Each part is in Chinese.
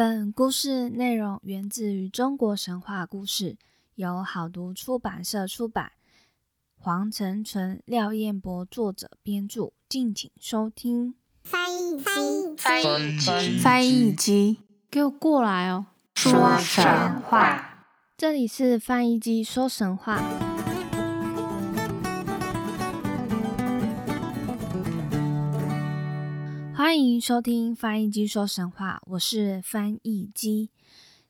本故事内容源自于中国神话故事，由好读出版社出版。黄成纯、廖彦博作者编著，敬请收听。翻译机，翻译机，翻译机，给我过来哦！说神话，这里是翻译机说神话。欢迎收听翻译机说神话，我是翻译机。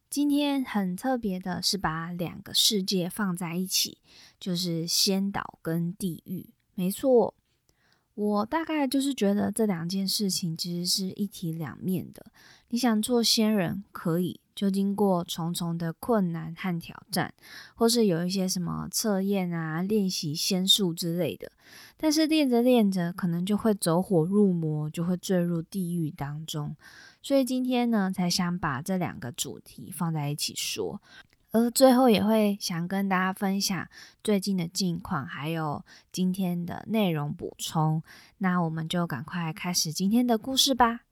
今天很特别的是，把两个世界放在一起，就是仙岛跟地狱。没错，我大概就是觉得这两件事情其实是一体两面的。你想做仙人可以。就经过重重的困难和挑战，或是有一些什么测验啊、练习仙术之类的，但是练着练着，可能就会走火入魔，就会坠入地狱当中。所以今天呢，才想把这两个主题放在一起说，而最后也会想跟大家分享最近的近况，还有今天的内容补充。那我们就赶快开始今天的故事吧。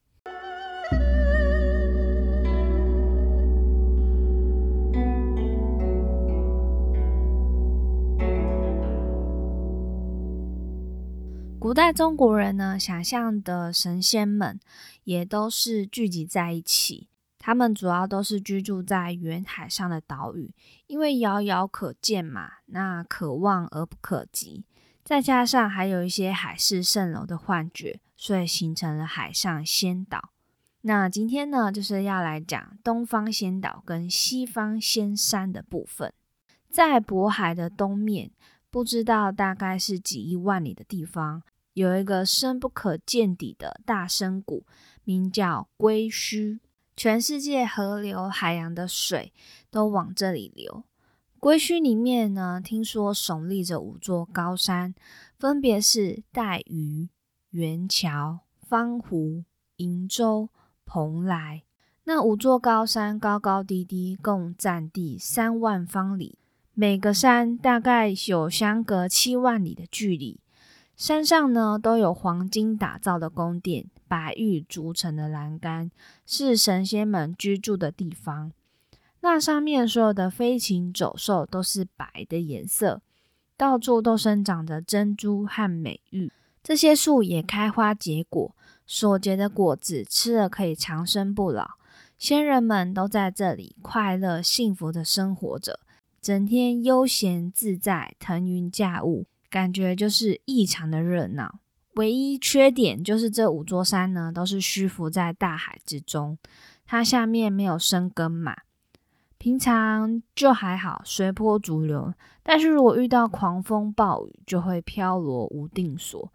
古代中国人呢，想象的神仙们也都是聚集在一起。他们主要都是居住在远海上的岛屿，因为遥遥可见嘛，那可望而不可及。再加上还有一些海市蜃楼的幻觉，所以形成了海上仙岛。那今天呢，就是要来讲东方仙岛跟西方仙山的部分。在渤海的东面，不知道大概是几亿万里的地方。有一个深不可见底的大深谷，名叫龟墟。全世界河流、海洋的水都往这里流。龟墟里面呢，听说耸立着五座高山，分别是带鱼、元桥、方湖、瀛洲、蓬莱。那五座高山高高低低，共占地三万方里，每个山大概有相隔七万里的距离。山上呢都有黄金打造的宫殿，白玉筑成的栏杆，是神仙们居住的地方。那上面所有的飞禽走兽都是白的颜色，到处都生长着珍珠和美玉。这些树也开花结果，所结的果子吃了可以长生不老。仙人们都在这里快乐幸福的生活着，整天悠闲自在，腾云驾雾。感觉就是异常的热闹，唯一缺点就是这五座山呢都是虚浮在大海之中，它下面没有生根嘛。平常就还好，随波逐流，但是如果遇到狂风暴雨，就会飘落无定所。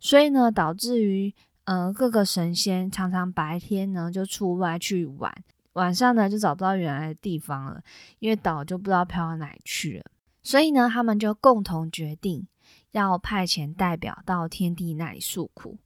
所以呢，导致于呃各个神仙常常白天呢就出外去玩，晚上呢就找不到原来的地方了，因为岛就不知道飘到哪去了。所以呢，他们就共同决定要派遣代表到天帝那里诉苦。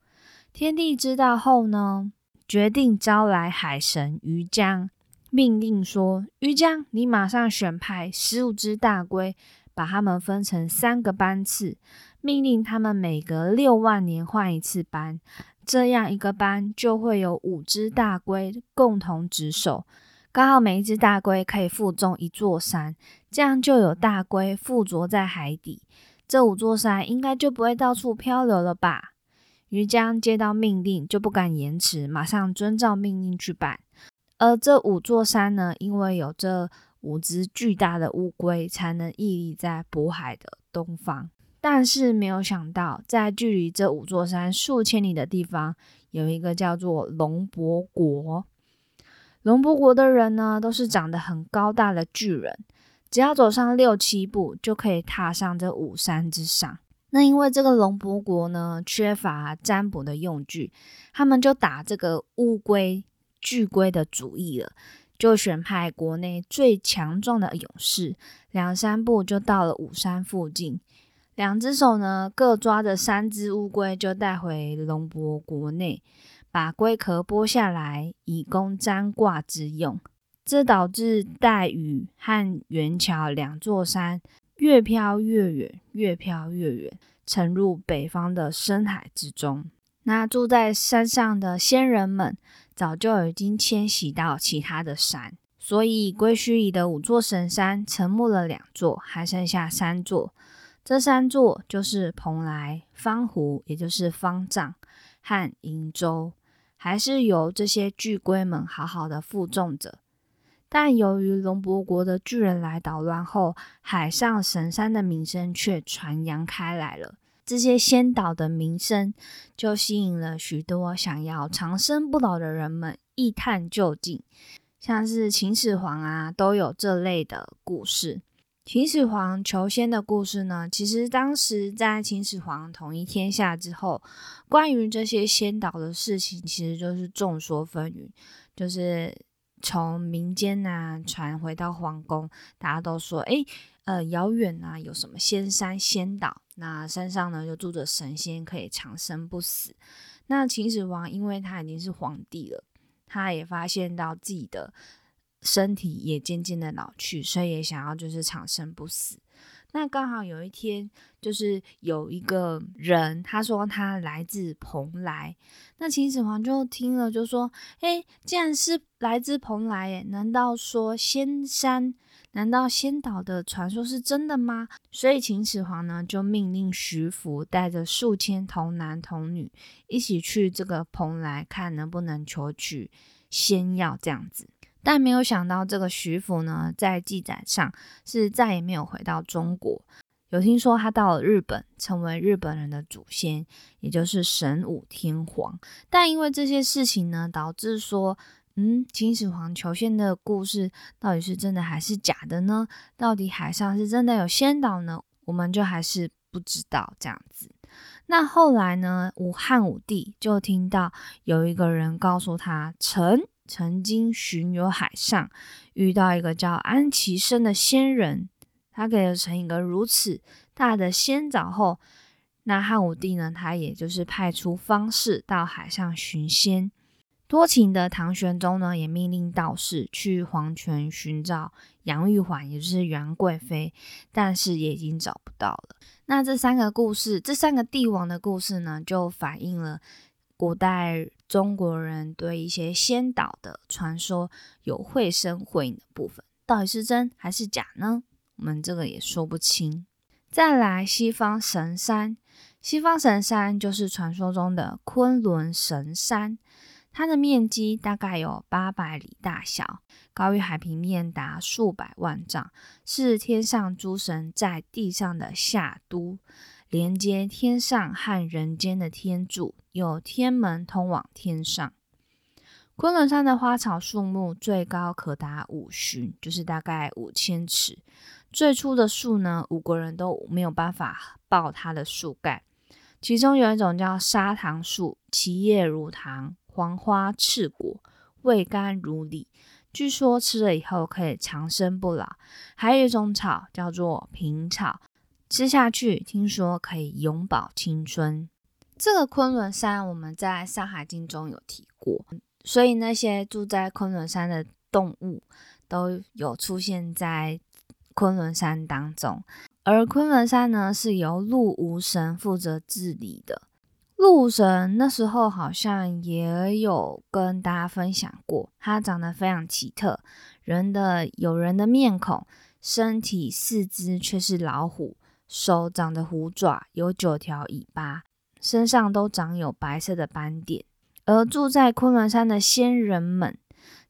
天帝知道后呢，决定招来海神鱼江，命令说：“鱼江，你马上选派十五只大龟，把它们分成三个班次，命令他们每隔六万年换一次班，这样一个班就会有五只大龟共同值守。”刚好每一只大龟可以负重一座山，这样就有大龟附着在海底，这五座山应该就不会到处漂流了吧？鱼江接到命令就不敢延迟，马上遵照命令去办。而这五座山呢，因为有这五只巨大的乌龟，才能屹立在渤海的东方。但是没有想到，在距离这五座山数千里的地方，有一个叫做龙伯国。龙伯国的人呢，都是长得很高大的巨人，只要走上六七步，就可以踏上这五山之上。那因为这个龙伯国呢，缺乏占卜的用具，他们就打这个乌龟、巨龟的主意了，就选派国内最强壮的勇士，两三步就到了五山附近，两只手呢各抓着三只乌龟，就带回龙伯国内。把龟壳剥下来，以供占卦之用。这导致带雨和元桥两座山越飘越远，越飘越远，沉入北方的深海之中。那住在山上的仙人们早就已经迁徙到其他的山，所以龟墟里的五座神山沉没了两座，还剩下三座。这三座就是蓬莱、方湖，也就是方丈和瀛洲，还是由这些巨龟们好好的负重着。但由于龙伯国的巨人来捣乱后，海上神山的名声却传扬开来了。这些仙岛的名声就吸引了许多想要长生不老的人们一探究竟，像是秦始皇啊，都有这类的故事。秦始皇求仙的故事呢？其实当时在秦始皇统一天下之后，关于这些仙岛的事情，其实就是众说纷纭。就是从民间呐传回到皇宫，大家都说：哎，呃，遥远啊，有什么仙山仙岛？那山上呢就住着神仙，可以长生不死。那秦始皇因为他已经是皇帝了，他也发现到自己的。身体也渐渐的老去，所以也想要就是长生不死。那刚好有一天，就是有一个人，他说他来自蓬莱。那秦始皇就听了，就说：“哎，既然是来自蓬莱，难道说仙山，难道仙岛的传说是真的吗？”所以秦始皇呢，就命令徐福带着数千童男童女一起去这个蓬莱，看能不能求取仙药，这样子。但没有想到，这个徐福呢，在记载上是再也没有回到中国。有听说他到了日本，成为日本人的祖先，也就是神武天皇。但因为这些事情呢，导致说，嗯，秦始皇求仙的故事到底是真的还是假的呢？到底海上是真的有仙岛呢？我们就还是不知道这样子。那后来呢，武汉武帝就听到有一个人告诉他，臣。曾经巡游海上，遇到一个叫安其生的仙人，他给了陈一个如此大的仙枣后，那汉武帝呢，他也就是派出方士到海上寻仙。多情的唐玄宗呢，也命令道士去黄泉寻找杨玉环，也就是杨贵妃，但是也已经找不到了。那这三个故事，这三个帝王的故事呢，就反映了。古代中国人对一些仙岛的传说有绘声绘影的部分，到底是真还是假呢？我们这个也说不清。再来，西方神山，西方神山就是传说中的昆仑神山，它的面积大概有八百里大小，高于海平面达数百万丈，是天上诸神在地上的下都。连接天上和人间的天柱，有天门通往天上。昆仑山的花草树木最高可达五旬，就是大概五千尺。最初的树呢，五个人都没有办法抱它的树干。其中有一种叫砂糖树，其叶如糖，黄花赤果，味甘如醴。据说吃了以后可以长生不老。还有一种草叫做平草。吃下去，听说可以永葆青春。这个昆仑山，我们在《山海经》中有提过，所以那些住在昆仑山的动物都有出现在昆仑山当中。而昆仑山呢，是由陆无神负责治理的。陆无神那时候好像也有跟大家分享过，他长得非常奇特，人的有人的面孔，身体四肢却是老虎。手长着虎爪，有九条尾巴，身上都长有白色的斑点。而住在昆仑山的仙人们，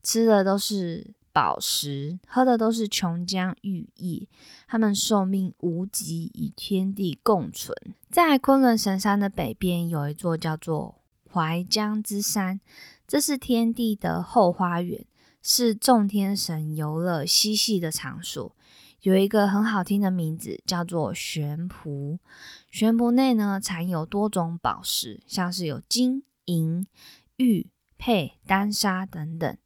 吃的都是宝石，喝的都是琼浆玉液。他们寿命无极，与天地共存。在昆仑神山的北边，有一座叫做淮江之山，这是天地的后花园，是众天神游乐嬉戏的场所。有一个很好听的名字，叫做玄圃。玄圃内呢，藏有多种宝石，像是有金银、玉、佩、丹砂等等。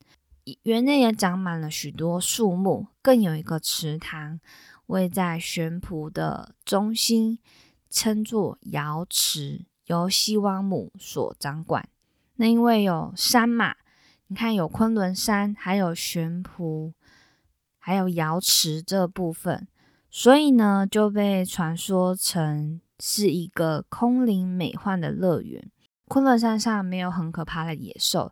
园内也长满了许多树木，更有一个池塘，位在玄圃的中心，称作瑶池，由西王母所掌管。那因为有山嘛，你看有昆仑山，还有玄圃。还有瑶池这部分，所以呢就被传说成是一个空灵美幻的乐园。昆仑山上没有很可怕的野兽，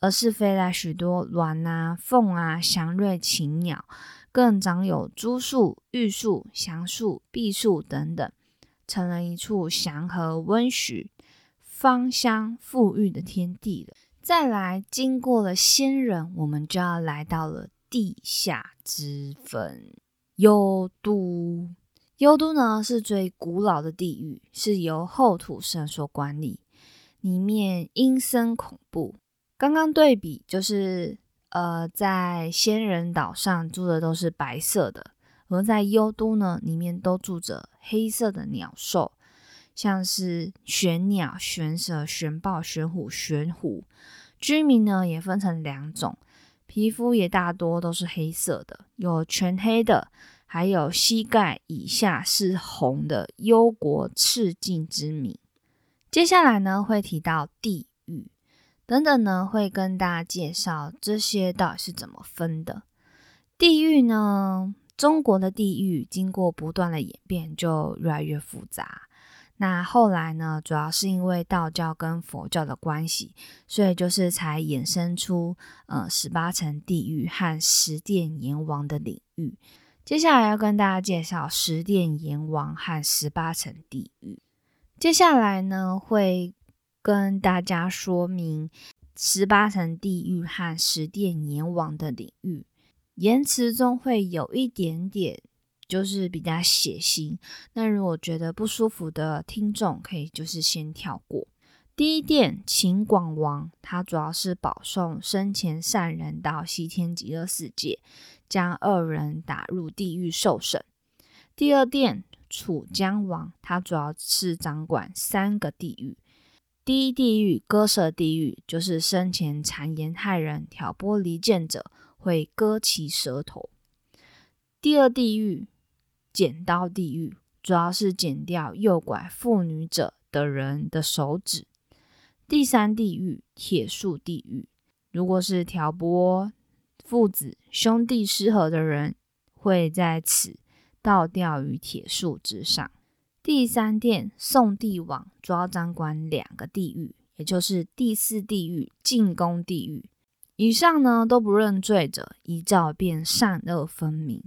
而是飞来许多鸾啊、凤啊、祥瑞禽鸟，更长有珠树、玉树、祥树、碧树等等，成了一处祥和温煦、芳香馥郁的天地了。再来，经过了仙人，我们就要来到了地下之分——幽都。幽都呢是最古老的地狱，是由后土神所管理，里面阴森恐怖。刚刚对比就是，呃，在仙人岛上住的都是白色的，而在幽都呢，里面都住着黑色的鸟兽，像是玄鸟、玄蛇、玄豹、玄虎、玄虎。居民呢也分成两种，皮肤也大多都是黑色的，有全黑的，还有膝盖以下是红的幽国赤境之名。接下来呢会提到地狱等等呢，会跟大家介绍这些到底是怎么分的。地狱呢，中国的地狱经过不断的演变，就越来越复杂。那后来呢？主要是因为道教跟佛教的关系，所以就是才衍生出呃十八层地狱和十殿阎王的领域。接下来要跟大家介绍十殿阎王和十八层地狱。接下来呢，会跟大家说明十八层地狱和十殿阎王的领域。言辞中会有一点点。就是比较血腥，那如果觉得不舒服的听众，可以就是先跳过。第一殿秦广王，他主要是保送生前善人到西天极乐世界，将恶人打入地狱受审。第二殿楚江王，他主要是掌管三个地狱。第一地狱割舌地狱，就是生前谗言害人、挑拨离间者，会割其舌头。第二地狱。剪刀地狱主要是剪掉诱拐妇女者的人的手指。第三地狱铁树地狱，如果是挑拨父子兄弟失和的人，会在此倒吊于铁树之上。第三殿宋帝王主要掌管两个地狱，也就是第四地狱进宫地狱。以上呢都不认罪者，依照便善恶分明。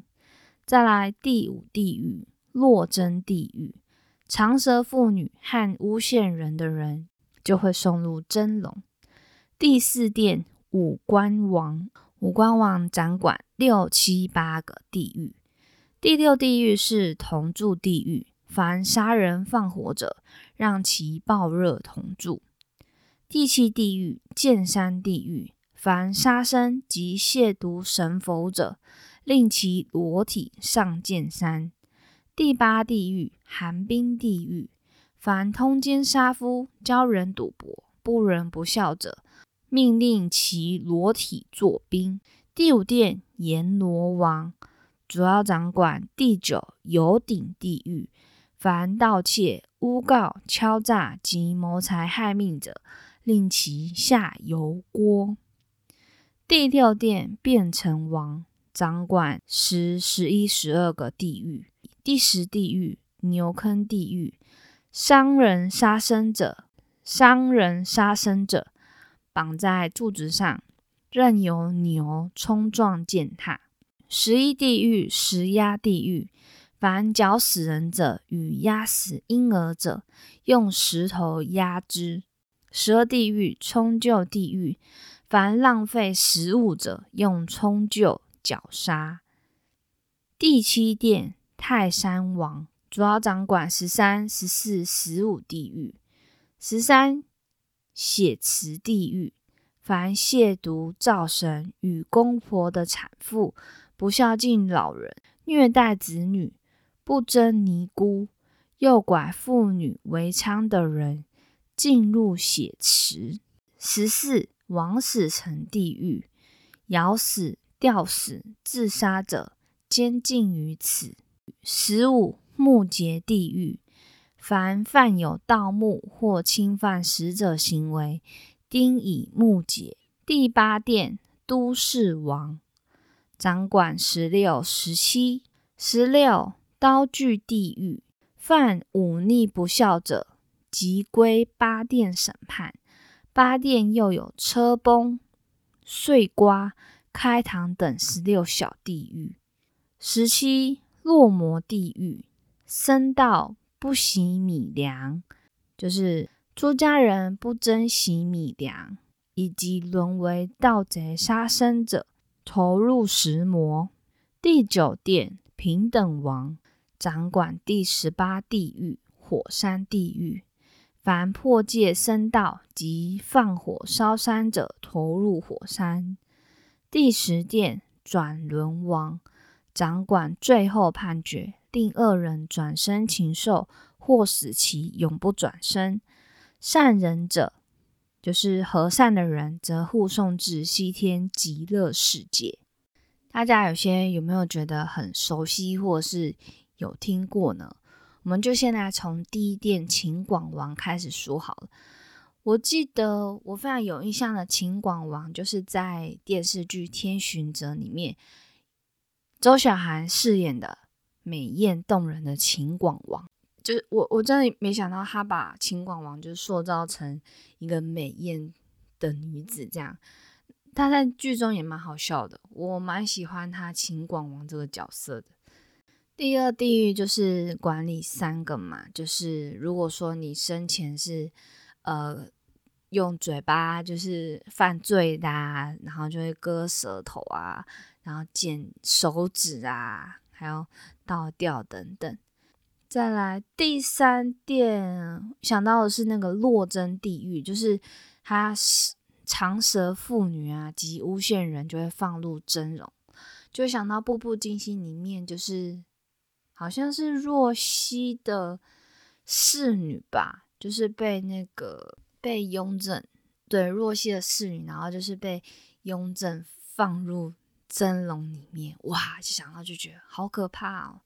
再来第五地狱落针地狱，长舌妇女和诬陷人的人就会送入真笼。第四殿五官王，五官王掌管六七八个地狱。第六地狱是同住地狱，凡杀人放火者，让其爆热同住。第七地狱剑山地狱，凡杀生及亵渎神佛者。令其裸体上剑山。第八地狱寒冰地狱，凡通奸杀夫、教人赌博、不仁不孝者，命令其裸体作冰。第五殿阎罗王，主要掌管第九有顶地狱，凡盗窃、诬告、敲诈及谋财害命者，令其下油锅。第六殿变成王。掌管十、十一、十二个地狱。第十地狱牛坑地狱，伤人杀生者，伤人杀生者，绑在柱子上，任由牛冲撞践踏。十一地狱石压地狱，凡绞死人者与压死婴儿者，用石头压之。十二地狱冲臼地狱，凡浪费食物者，用冲臼。绞杀。第七殿泰山王主要掌管十三、十四、十五地狱。十三血池地狱，凡亵渎灶神与公婆的产妇，不孝敬老人，虐待子女，不争尼姑，诱拐妇女为娼的人，进入血池。十四枉死城地狱，咬死。吊死、自杀者，监禁于此。十五木劫地狱，凡犯有盗墓或侵犯死者行为，丁以木劫。第八殿都市王，掌管十六、十七、十六刀具地狱，犯忤逆不孝者，即归八殿审判。八殿又有车崩、碎瓜、开膛等十六小地狱。十七落魔地狱，僧道不喜米粮，就是出家人不珍惜米粮，以及沦为盗贼杀生者，投入石魔。第九殿平等王，掌管第十八地狱火山地狱。凡破戒僧道及放火烧山者，投入火山。第十殿转轮王，掌管最后判决，令恶人转生禽兽，或使其永不转生。善人者，就是和善的人，则护送至西天极乐世界。大家有些有没有觉得很熟悉，或是有听过呢？我们就现在从第一殿秦广王开始说好了。我记得我非常有印象的秦广王，就是在电视剧《天巡者》里面，周小涵饰演的美艳动人的秦广王。就是我我真的没想到他把秦广王就塑造成一个美艳的女子这样。他在剧中也蛮好笑的，我蛮喜欢他秦广王这个角色的。第二地狱就是管理三个嘛，就是如果说你生前是呃用嘴巴就是犯罪的，然后就会割舌头啊，然后剪手指啊，还有倒吊等等。再来第三殿想到的是那个落针地狱，就是他是长舌妇女啊及诬陷人就会放入真容，就想到《步步惊心》里面就是。好像是若曦的侍女吧，就是被那个被雍正对若曦的侍女，然后就是被雍正放入蒸笼里面，哇！就想到就觉得好可怕哦。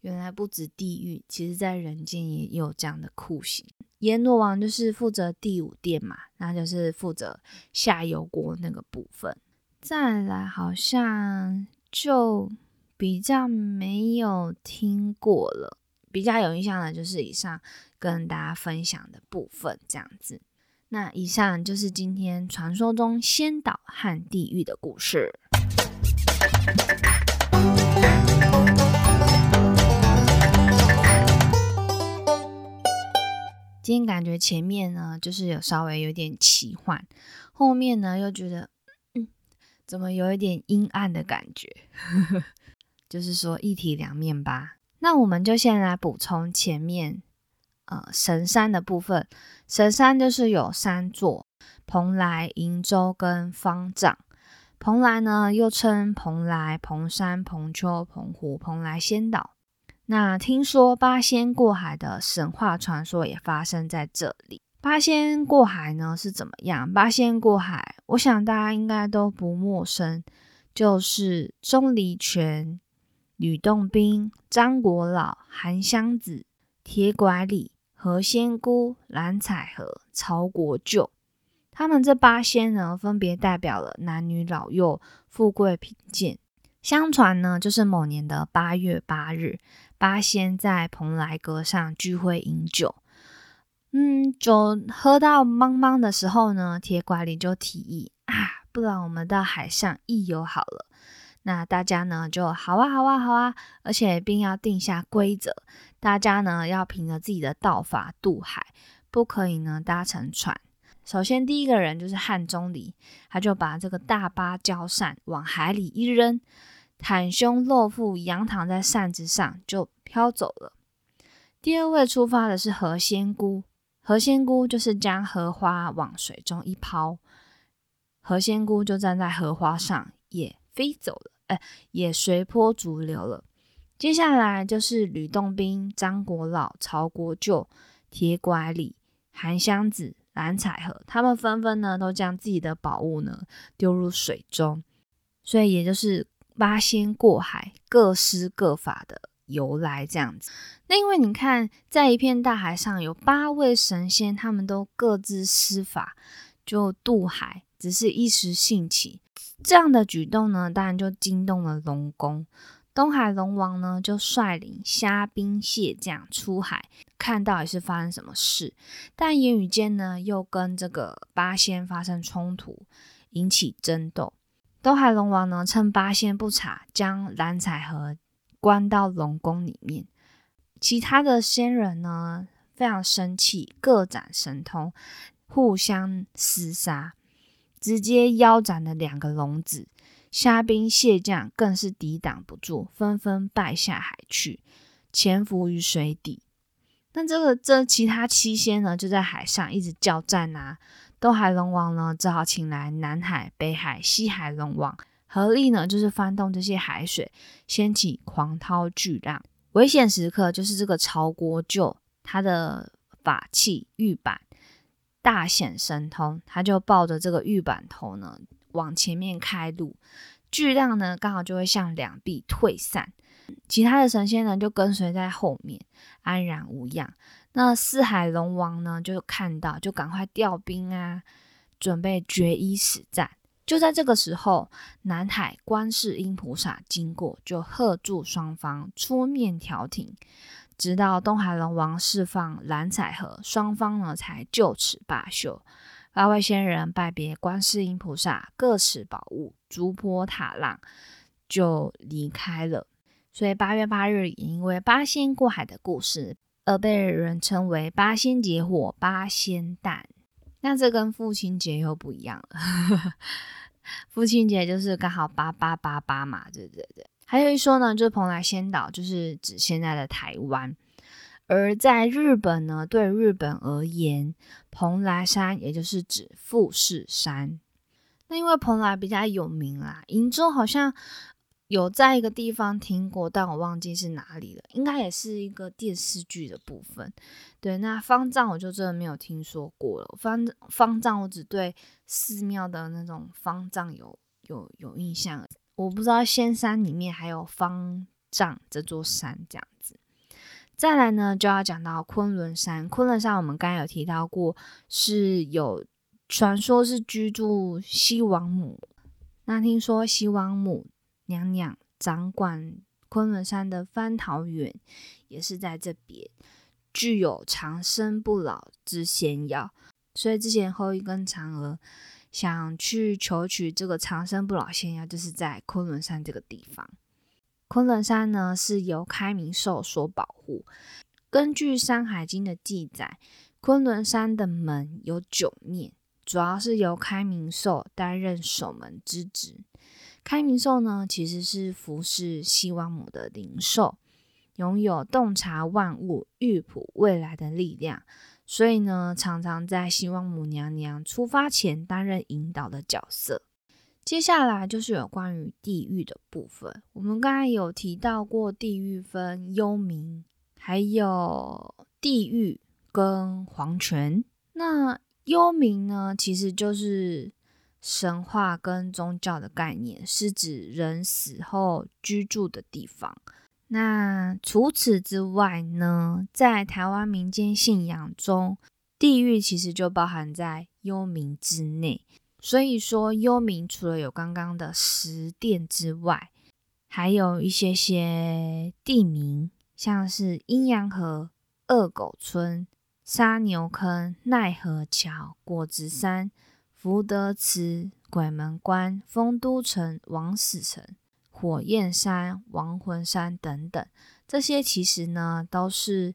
原来不止地狱，其实在人间也有这样的酷刑。阎罗王就是负责第五殿嘛，那就是负责下油锅那个部分。再来，好像就。比较没有听过了，比较有印象的就是以上跟大家分享的部分，这样子。那以上就是今天传说中仙岛和地狱的故事。今天感觉前面呢，就是有稍微有点奇幻，后面呢又觉得，嗯，怎么有一点阴暗的感觉？就是说一体两面吧。那我们就先来补充前面呃神山的部分。神山就是有三座：蓬莱、瀛洲跟方丈。蓬莱呢又称蓬莱、蓬山、蓬丘、蓬湖、蓬莱仙岛。那听说八仙过海的神话传说也发生在这里。八仙过海呢是怎么样？八仙过海，我想大家应该都不陌生，就是钟离权。吕洞宾、张国老、韩湘子、铁拐李、何仙姑、蓝采和、曹国舅，他们这八仙呢，分别代表了男女老幼、富贵贫贱。相传呢，就是某年的八月八日，八仙在蓬莱阁上聚会饮酒。嗯，酒喝到茫茫的时候呢，铁拐李就提议啊，不然我们到海上一游好了。那大家呢就好啊，好啊，好啊，而且并要定下规则，大家呢要凭着自己的道法渡海，不可以呢搭乘船。首先第一个人就是汉钟离，他就把这个大芭蕉扇往海里一扔，袒胸露腹，仰躺在扇子上就飘走了。第二位出发的是何仙姑，何仙姑就是将荷花往水中一抛，何仙姑就站在荷花上也飞走了。也随波逐流了。接下来就是吕洞宾、张国老、曹国舅、铁拐李、韩湘子、蓝采和，他们纷纷呢都将自己的宝物呢丢入水中，所以也就是八仙过海，各施各法的由来这样子。那因为你看，在一片大海上有八位神仙，他们都各自施法就渡海，只是一时兴起。这样的举动呢，当然就惊动了龙宫。东海龙王呢就率领虾兵蟹将出海，看到底是发生什么事。但言语间呢又跟这个八仙发生冲突，引起争斗。东海龙王呢趁八仙不察，将蓝采和关到龙宫里面。其他的仙人呢非常生气，各展神通，互相厮杀，直接腰斩了两个龙子。虾兵蟹将更是抵挡不住，纷纷败下海去，潜伏于水底。那这个这其他七仙呢，就在海上一直叫战啊。东海龙王呢，只好请来南海、北海、西海龙王合力呢，就是翻动这些海水，掀起狂涛巨浪。危险时刻，就是这个曹国舅他的法器玉板大显神通，他就抱着这个玉板头呢。往前面开路，巨浪呢刚好就会向两臂退散，其他的神仙呢就跟随在后面，安然无恙。那四海龙王呢就看到，就赶快调兵啊，准备决一死战。就在这个时候，南海观世音菩萨经过，就喝住双方出面调停，直到东海龙王释放蓝彩和，双方呢才就此罢休。八位仙人拜别观世音菩萨，各持宝物，逐波踏浪就离开了。所以八月八日也因为八仙过海的故事，而被人称为八仙结火、八仙诞。那这跟父亲节又不一样了。父亲节就是刚好八八八八嘛，对对对。还有一说呢，就是蓬莱仙岛，就是指现在的台湾。而在日本呢，对日本而言，蓬莱山也就是指富士山。那因为蓬莱比较有名啦，瀛洲好像有在一个地方听过，但我忘记是哪里了，应该也是一个电视剧的部分。对，那方丈我就真的没有听说过了。方方丈我只对寺庙的那种方丈有有有印象，我不知道仙山里面还有方丈这座山这样子。再来呢，就要讲到昆仑山。昆仑山我们刚刚有提到过，是有传说是居住西王母。那听说西王母娘娘掌管昆仑山的蟠桃园，也是在这边，具有长生不老之仙药。所以之前后羿跟嫦娥想去求取这个长生不老仙药，就是在昆仑山这个地方。昆仑山呢是由开明兽所保护。根据《山海经》的记载，昆仑山的门有九面，主要是由开明兽担任守门之职。开明兽呢，其实是服侍西王母的灵兽，拥有洞察万物、预卜未来的力量，所以呢，常常在西王母娘娘出发前担任引导的角色。接下来就是有关于地狱的部分。我们刚才有提到过，地狱分幽冥，还有地狱跟黄泉。那幽冥呢，其实就是神话跟宗教的概念，是指人死后居住的地方。那除此之外呢，在台湾民间信仰中，地狱其实就包含在幽冥之内。所以说，幽冥除了有刚刚的十殿之外，还有一些些地名，像是阴阳河、二狗村、沙牛坑、奈何桥、果子山、福德祠、鬼门关、丰都城、王死城、火焰山、亡魂山等等。这些其实呢，都是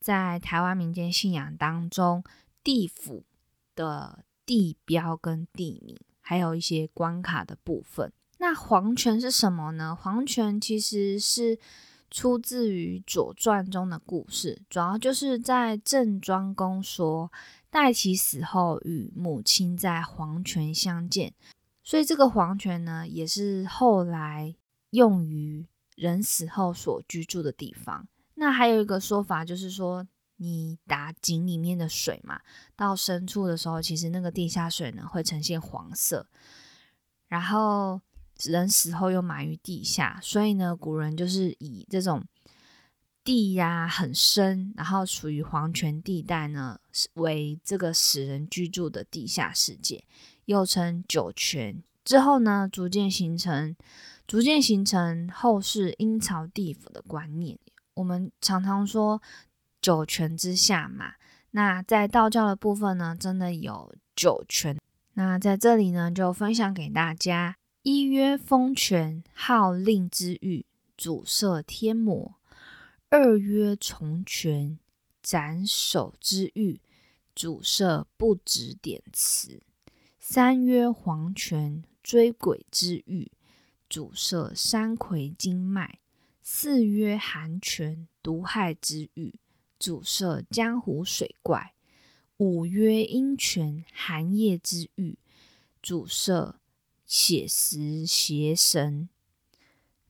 在台湾民间信仰当中地府的。地标跟地名，还有一些关卡的部分。那黄泉是什么呢？黄泉其实是出自于《左传》中的故事，主要就是在郑庄公说戴其死后与母亲在黄泉相见，所以这个黄泉呢，也是后来用于人死后所居住的地方。那还有一个说法就是说。你打井里面的水嘛，到深处的时候，其实那个地下水呢会呈现黄色。然后人死后又埋于地下，所以呢，古人就是以这种地呀很深，然后处于黄泉地带呢，为这个死人居住的地下世界，又称九泉。之后呢，逐渐形成逐渐形成后世阴曹地府的观念。我们常常说九泉之下嘛，那在道教的部分呢，真的有九泉。那在这里呢，就分享给大家：一曰风泉，号令之域，主摄天魔；二曰重泉，斩首之域，主摄不止点词；三曰黄泉，追鬼之域，主摄山葵经脉。四曰寒泉，毒害之域，主摄江湖水怪；五曰阴泉，寒夜之域，主摄血食邪神；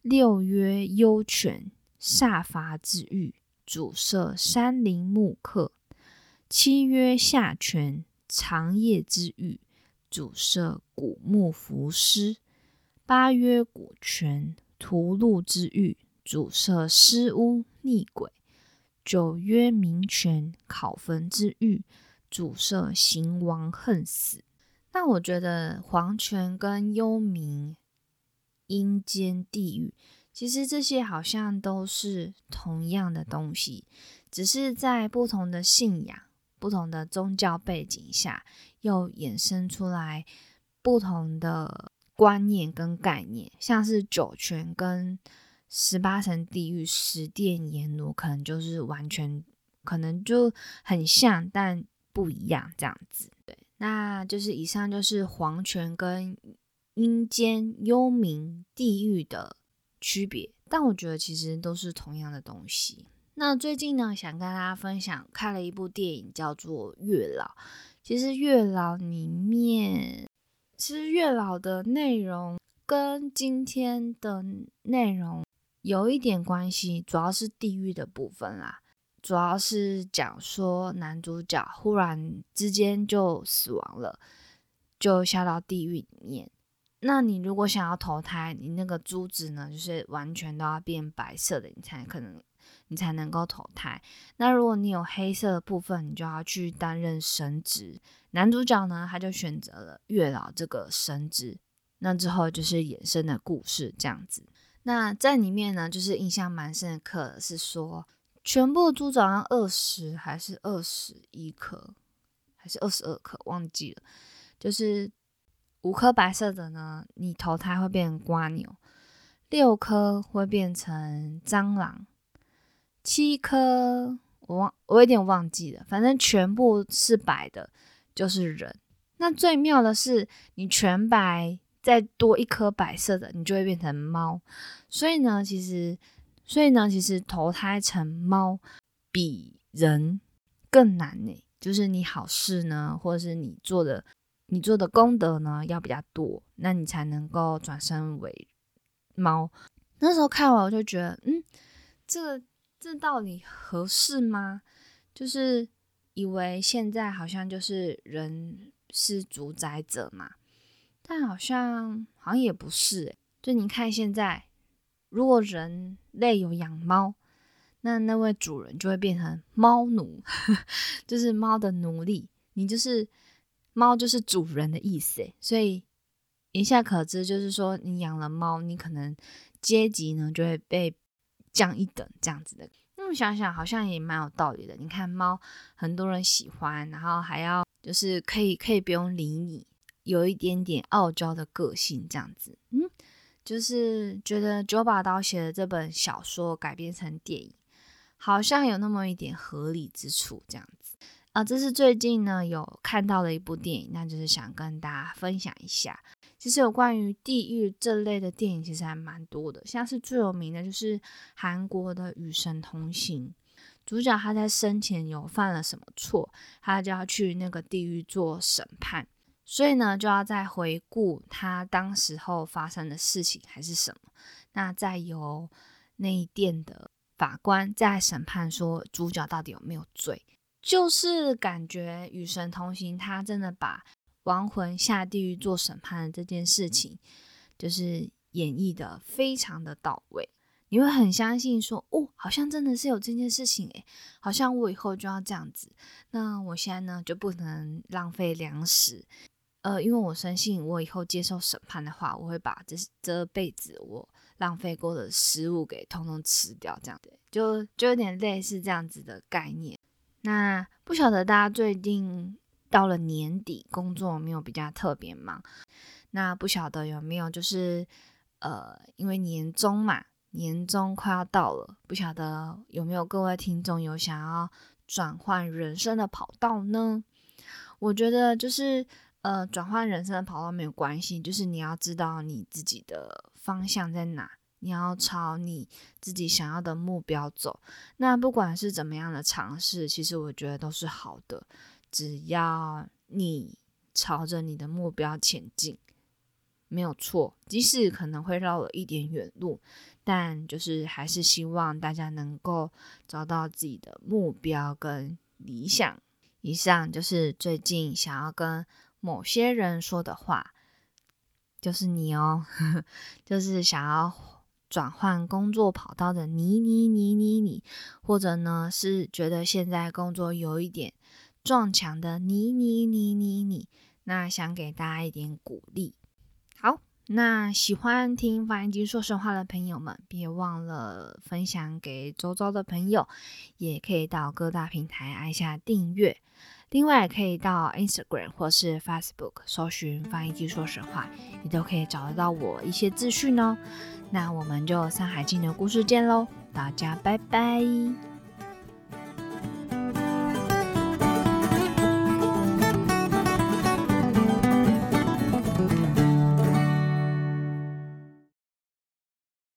六曰幽泉，煞伐之域，主摄山林木客；七曰下泉，长夜之域，主摄古木浮尸；八曰古泉，屠戮之欲。主摄尸污逆鬼，九曰明泉，考坟之欲；主摄行亡恨死。那我觉得黄泉跟幽冥、阴间、地狱，其实这些好像都是同样的东西，只是在不同的信仰、不同的宗教背景下，又衍生出来不同的观念跟概念，像是九泉跟。十八层地狱、十殿阎罗，可能就是完全可能就很像，但不一样这样子。对，那就是以上就是黄泉跟阴间、幽冥、地狱的区别，但我觉得其实都是同样的东西。那最近呢，想跟大家分享看了一部电影，叫做《月老》。其实《月老》里面，其实《月老》的内容跟今天的内容。有一点关系，主要是地狱的部分啦。主要是讲说男主角忽然之间就死亡了，就下到地狱里面。那你如果想要投胎，你那个珠子呢，就是完全都要变白色的，你才可能你才能够投胎。那如果你有黑色的部分，你就要去担任神职。男主角呢，他就选择了月老这个神职。那之后就是衍生的故事这样子。那在里面呢，就是印象蛮深刻的，是说全部猪早上二十还是二十一颗，还是二十二颗，忘记了。就是五颗白色的呢，你投胎会变成瓜牛；六颗会变成蟑螂；七颗我忘，我有点忘记了。反正全部是白的，就是人。那最妙的是，你全白。再多一颗白色的，你就会变成猫。所以呢，其实，所以呢，其实投胎成猫比人更难呢。就是你好事呢，或者是你做的你做的功德呢，要比较多，那你才能够转生为猫。那时候看完我就觉得，嗯，这这到底合适吗？就是以为现在好像就是人是主宰者嘛。但好像好像也不是，就你看现在，如果人类有养猫，那那位主人就会变成猫奴，就是猫的奴隶。你就是猫，就是主人的意思。所以言下可知，就是说你养了猫，你可能阶级呢就会被降一等这样子的。那么想想，好像也蛮有道理的。你看猫，很多人喜欢，然后还要就是可以可以不用理你。有一点点傲娇的个性，这样子，嗯，就是觉得九把刀写的这本小说改编成电影，好像有那么一点合理之处，这样子啊。这是最近呢有看到的一部电影，那就是想跟大家分享一下。其实有关于地狱这类的电影，其实还蛮多的，像是最有名的就是韩国的《与神同行》，主角他在生前有犯了什么错，他就要去那个地狱做审判。所以呢，就要再回顾他当时候发生的事情还是什么，那再由那殿的法官再审判，说主角到底有没有罪。就是感觉与神同行，他真的把亡魂下地狱做审判的这件事情，就是演绎的非常的到位。你会很相信说，哦，好像真的是有这件事情诶，好像我以后就要这样子。那我现在呢，就不能浪费粮食。呃，因为我深信，我以后接受审判的话，我会把这这辈子我浪费过的食物给通通吃掉，这样对，就就有点类似这样子的概念。那不晓得大家最近到了年底，工作没有比较特别忙？那不晓得有没有就是呃，因为年终嘛，年终快要到了，不晓得有没有各位听众有想要转换人生的跑道呢？我觉得就是。呃，转换人生的跑道没有关系，就是你要知道你自己的方向在哪，你要朝你自己想要的目标走。那不管是怎么样的尝试，其实我觉得都是好的，只要你朝着你的目标前进，没有错。即使可能会绕了一点远路，但就是还是希望大家能够找到自己的目标跟理想。以上就是最近想要跟。某些人说的话，就是你哦，就是想要转换工作跑道的你你你你你，或者呢是觉得现在工作有一点撞墙的你你你你你，那想给大家一点鼓励。好，那喜欢听发音机说实话的朋友们，别忘了分享给周遭的朋友，也可以到各大平台按下订阅。另外，可以到 Instagram 或是 Facebook 搜寻“翻译机说实话”，你都可以找得到我一些资讯哦。那我们就《山海经》的故事见喽，大家拜拜。